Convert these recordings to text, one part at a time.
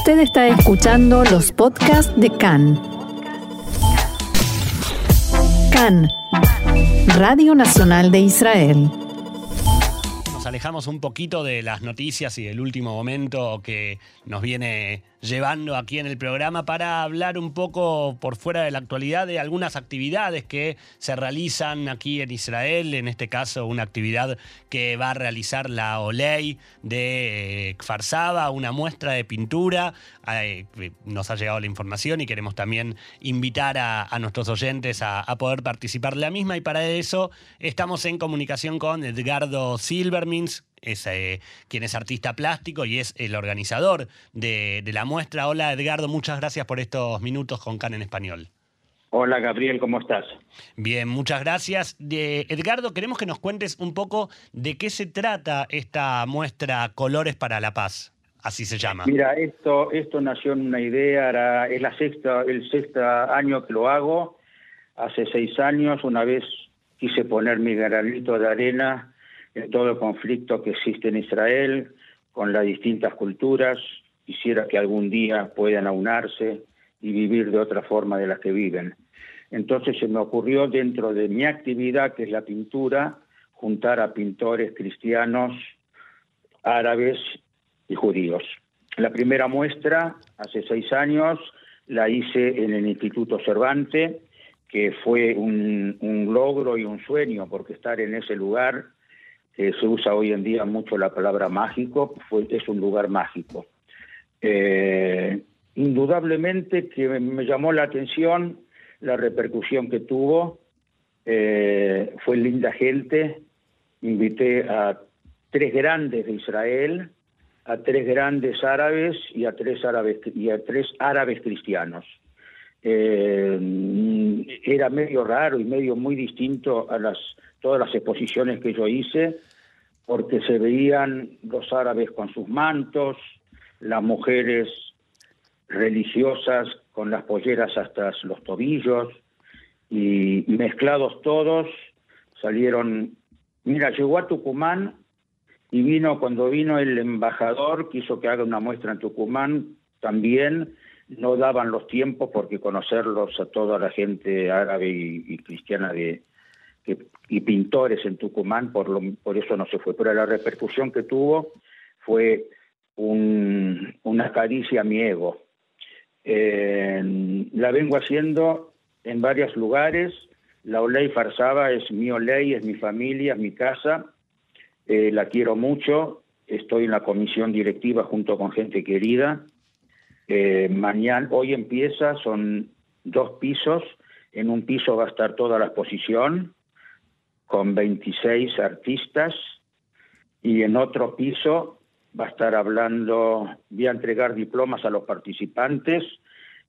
Usted está escuchando los podcasts de CAN. CAN, Radio Nacional de Israel. Nos alejamos un poquito de las noticias y del último momento que nos viene llevando aquí en el programa para hablar un poco por fuera de la actualidad de algunas actividades que se realizan aquí en Israel, en este caso una actividad que va a realizar la OLEI de eh, una muestra de pintura. Eh, nos ha llegado la información y queremos también invitar a, nuestros oyentes a, poder participar de la misma y para eso estamos en comunicación con Edgardo Silvermins, es eh, quien es artista plástico y es el organizador de, la muestra. Hola Edgardo, muchas gracias por estos minutos con CAN en español. Hola Gabriel, ¿cómo estás? Bien, muchas gracias. Edgardo, queremos que nos cuentes un poco de qué se trata esta muestra Colores para la Paz, así se llama. Mira, esto, esto nació en una idea, es la sexta, el sexto año que lo hago. Hace seis años, una vez quise poner mi granito de arena en todo conflicto que existe en Israel, con las distintas culturas, quisiera que algún día puedan aunarse y vivir de otra forma de la que viven. Entonces se me ocurrió dentro de mi actividad, que es la pintura, juntar a pintores cristianos, árabes y judíos. La primera muestra, hace seis años, la hice en el Instituto Cervantes, que fue un, un logro y un sueño, porque estar en ese lugar se usa hoy en día mucho la palabra mágico, es un lugar mágico. Eh, indudablemente que me llamó la atención la repercusión que tuvo, eh, fue linda gente, invité a tres grandes de Israel, a tres grandes árabes y a tres árabes y a tres árabes cristianos. Eh, era medio raro y medio muy distinto a las todas las exposiciones que yo hice porque se veían los árabes con sus mantos, las mujeres religiosas con las polleras hasta los tobillos, y mezclados todos, salieron, mira, llegó a Tucumán y vino, cuando vino el embajador, quiso que haga una muestra en Tucumán, también no daban los tiempos porque conocerlos a toda la gente árabe y cristiana de, y pintores en Tucumán, por, lo, por eso no se fue. Pero la repercusión que tuvo fue una caricia a mi ego. la vengo haciendo en varios lugares. La Oley Farsaba es mi Oley, es mi familia, es mi casa. Eh, la quiero mucho. Estoy en la comisión directiva junto con gente querida. Eh, mañana, hoy empieza, son dos pisos. En un piso va a estar toda la exposición con 26 artistas y en otro piso va a estar hablando, voy a entregar diplomas a los participantes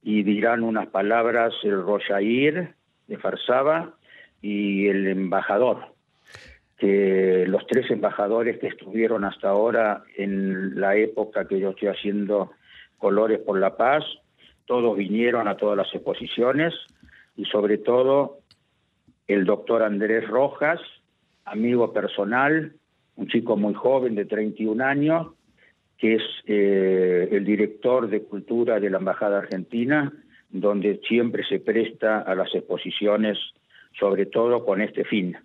y dirán unas palabras el Rojair de Farsaba y el embajador, que los tres embajadores que estuvieron hasta ahora en la época que yo estoy haciendo Colores por la Paz, todos vinieron a todas las exposiciones y sobre todo el doctor Andrés Rojas, amigo personal, un chico muy joven de 31 años, que es eh, el director de cultura de la Embajada Argentina, donde siempre se presta a las exposiciones, sobre todo con este fin,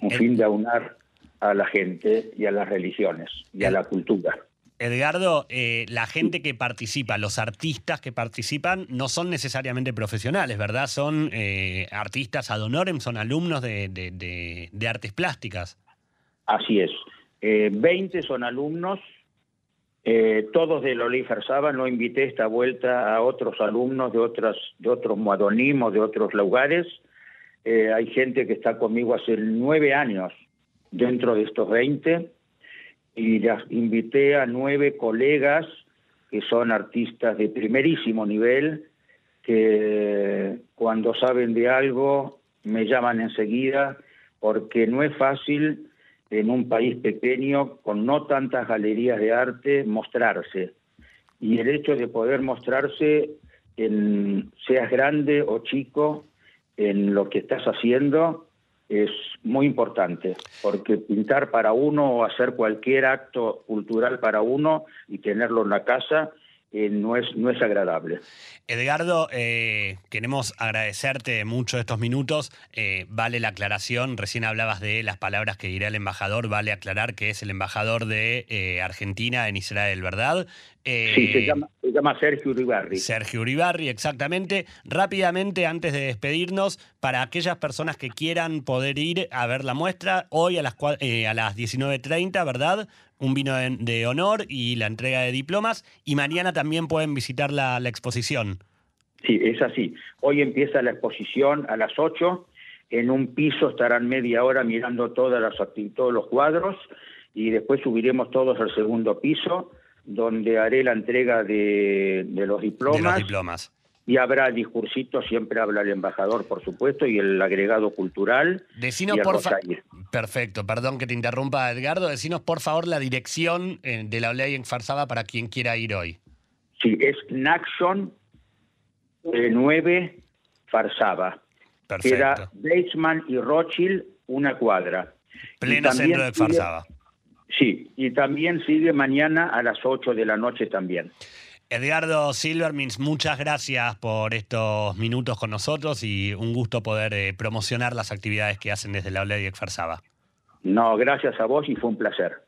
un fin de aunar a la gente y a las religiones y a la cultura. Edgardo, eh, la gente que participa, los artistas que participan, no son necesariamente profesionales, ¿verdad? Son eh, artistas ad honorem, son alumnos de, artes plásticas. Así es. Eh, 20 son alumnos, eh, todos de Loli Farsaba. No invité esta vuelta a otros alumnos de, otras, de otros moadonimos, de otros lugares. hay gente que está conmigo hace nueve años dentro de estos 20 y las invité a nueve colegas que son artistas de primerísimo nivel, que cuando saben de algo me llaman enseguida, porque no es fácil en un país pequeño con no tantas galerías de arte mostrarse. Y el hecho de poder mostrarse, en, seas grande o chico, en lo que estás haciendo, es muy importante, porque pintar para uno o hacer cualquier acto cultural para uno y tenerlo en la casa eh, no, es, no es agradable. Edgardo, eh, queremos agradecerte mucho estos minutos. Eh, vale la aclaración, recién hablabas de las palabras que dirá el embajador, vale aclarar que es el embajador de Argentina en Israel, ¿verdad? sí, se llama, llama, Sergio Uribarri. Sergio Uribarri, exactamente. Rápidamente, antes de despedirnos, para aquellas personas que quieran poder ir a ver la muestra, hoy a las, a las 19.30, ¿verdad? un vino de, honor y la entrega de diplomas. Y mañana también pueden visitar la, exposición. Sí, es así. Hoy empieza la exposición a las 8. En un piso estarán media hora mirando todas las, todos los cuadros y después subiremos todos al segundo piso donde haré la entrega de, los diplomas. De los diplomas. Y habrá discursitos, siempre habla el embajador, por supuesto, y el agregado cultural. Decinos, por favor. Perfecto, perdón que te interrumpa, Edgardo. Decinos, por favor, la dirección eh, de la ley en Farsaba para quien quiera ir hoy. Sí, es Naxon 9 eh, Farsaba. Perfecto. Queda y Rothschild una cuadra. Pleno centro de Farsaba. Sí, y también sigue mañana a las 8 de la noche también. Edgardo Silvermins, muchas gracias por estos minutos con nosotros y un gusto poder eh, promocionar las actividades que hacen desde la OLED y Farsaba. No, gracias a vos y fue un placer.